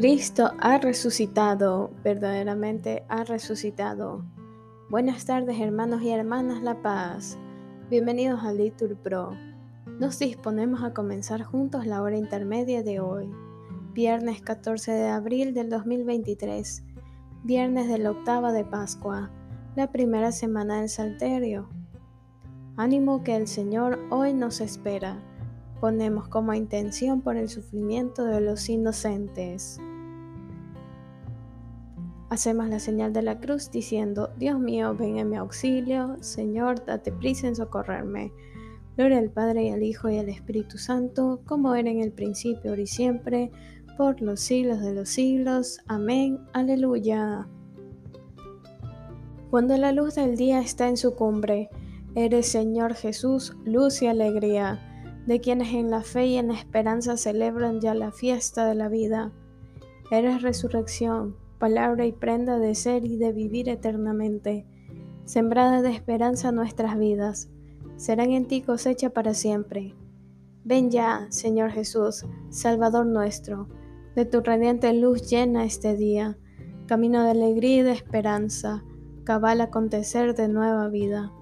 Cristo ha resucitado, verdaderamente ha resucitado. Buenas tardes hermanos y hermanas La Paz. Bienvenidos a Litur Pro. Nos disponemos a comenzar juntos la hora intermedia de hoy, viernes 14 de abril del 2023, viernes de la octava de Pascua, la primera semana del Salterio. Ánimo que el Señor hoy nos espera ponemos como intención por el sufrimiento de los inocentes. Hacemos la señal de la cruz diciendo, Dios mío, ven en mi auxilio, Señor, date prisa en socorrerme. Gloria al Padre y al Hijo y al Espíritu Santo, como era en el principio, y siempre, por los siglos de los siglos. Amén. Aleluya. Cuando la luz del día está en su cumbre, eres Señor Jesús, luz y alegría de quienes en la fe y en la esperanza celebran ya la fiesta de la vida. Eres resurrección, palabra y prenda de ser y de vivir eternamente. Sembrada de esperanza nuestras vidas, serán en ti cosecha para siempre. Ven ya, Señor Jesús, Salvador nuestro, de tu radiante luz llena este día, camino de alegría y de esperanza, cabal acontecer de nueva vida.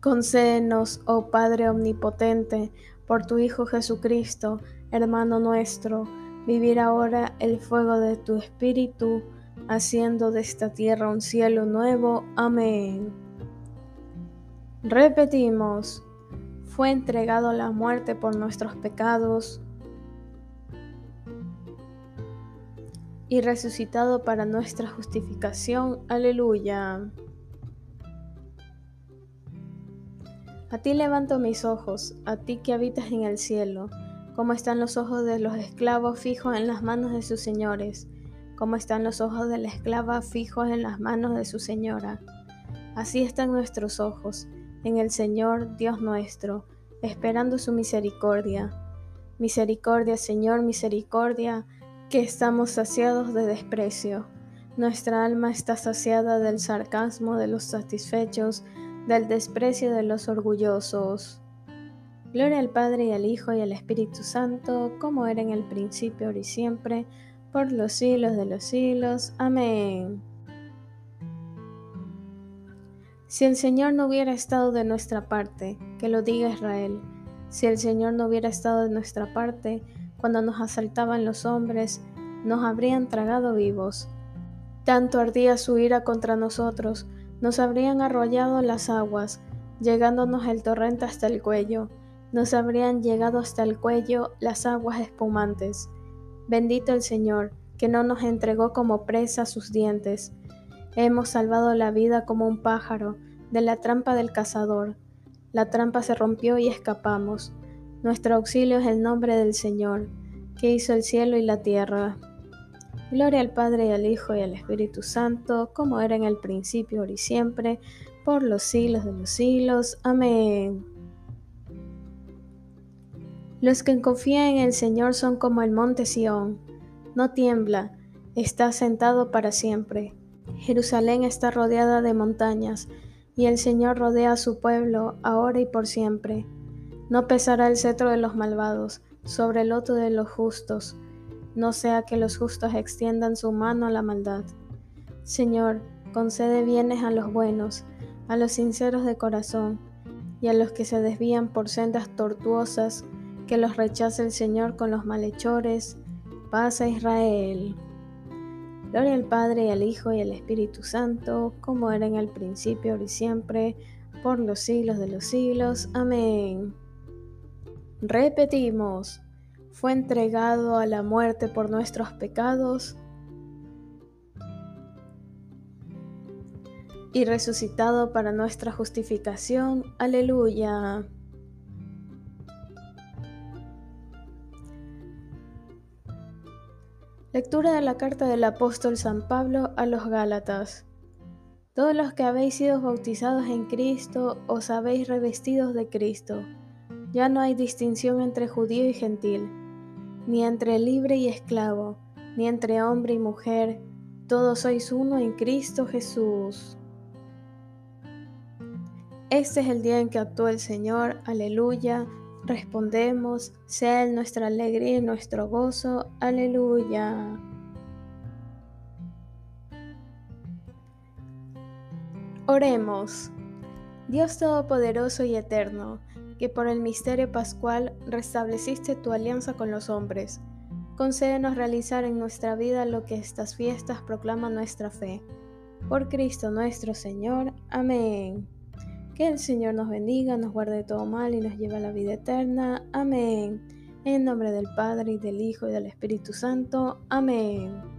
Concédenos, oh Padre Omnipotente, por tu Hijo Jesucristo, hermano nuestro, vivir ahora el fuego de tu Espíritu, haciendo de esta tierra un cielo nuevo. Amén. Repetimos, fue entregado a la muerte por nuestros pecados y resucitado para nuestra justificación. Aleluya. A ti levanto mis ojos, a ti que habitas en el cielo, como están los ojos de los esclavos fijos en las manos de sus señores, como están los ojos de la esclava fijos en las manos de su señora. Así están nuestros ojos en el Señor Dios nuestro, esperando su misericordia. Misericordia, Señor, misericordia, que estamos saciados de desprecio. Nuestra alma está saciada del sarcasmo de los satisfechos, del desprecio de los orgullosos. Gloria al Padre y al Hijo y al Espíritu Santo, como era en el principio, ahora y siempre, por los siglos de los siglos. Amén. Si el Señor no hubiera estado de nuestra parte, que lo diga Israel, si el Señor no hubiera estado de nuestra parte, cuando nos asaltaban los hombres, nos habrían tragado vivos. Tanto ardía su ira contra nosotros, nos habrían arrollado las aguas, llegándonos el torrente hasta el cuello, nos habrían llegado hasta el cuello las aguas espumantes. Bendito el Señor, que no nos entregó como presa sus dientes. Hemos salvado la vida como un pájaro de la trampa del cazador. La trampa se rompió y escapamos. Nuestro auxilio es el nombre del Señor, que hizo el cielo y la tierra. Gloria al Padre y al Hijo y al Espíritu Santo, como era en el principio, ahora y siempre, por los siglos de los siglos. Amén. Los que confían en el Señor son como el monte Sión. No tiembla, está sentado para siempre. Jerusalén está rodeada de montañas, y el Señor rodea a su pueblo, ahora y por siempre. No pesará el cetro de los malvados sobre el loto de los justos no sea que los justos extiendan su mano a la maldad. Señor, concede bienes a los buenos, a los sinceros de corazón, y a los que se desvían por sendas tortuosas, que los rechace el Señor con los malhechores. Paz a Israel. Gloria al Padre y al Hijo y al Espíritu Santo, como era en el principio, ahora y siempre, por los siglos de los siglos. Amén. Repetimos fue entregado a la muerte por nuestros pecados y resucitado para nuestra justificación. Aleluya. Lectura de la carta del apóstol San Pablo a los Gálatas. Todos los que habéis sido bautizados en Cristo os habéis revestidos de Cristo. Ya no hay distinción entre judío y gentil ni entre libre y esclavo, ni entre hombre y mujer, todos sois uno en Cristo Jesús. Este es el día en que actuó el Señor, aleluya respondemos, sea Él nuestra alegría y nuestro gozo. Aleluya. Oremos. Dios Todopoderoso y Eterno, que por el misterio pascual restableciste tu alianza con los hombres, concédenos realizar en nuestra vida lo que estas fiestas proclaman nuestra fe. Por Cristo nuestro Señor. Amén. Que el Señor nos bendiga, nos guarde de todo mal y nos lleve a la vida eterna. Amén. En nombre del Padre y del Hijo y del Espíritu Santo. Amén.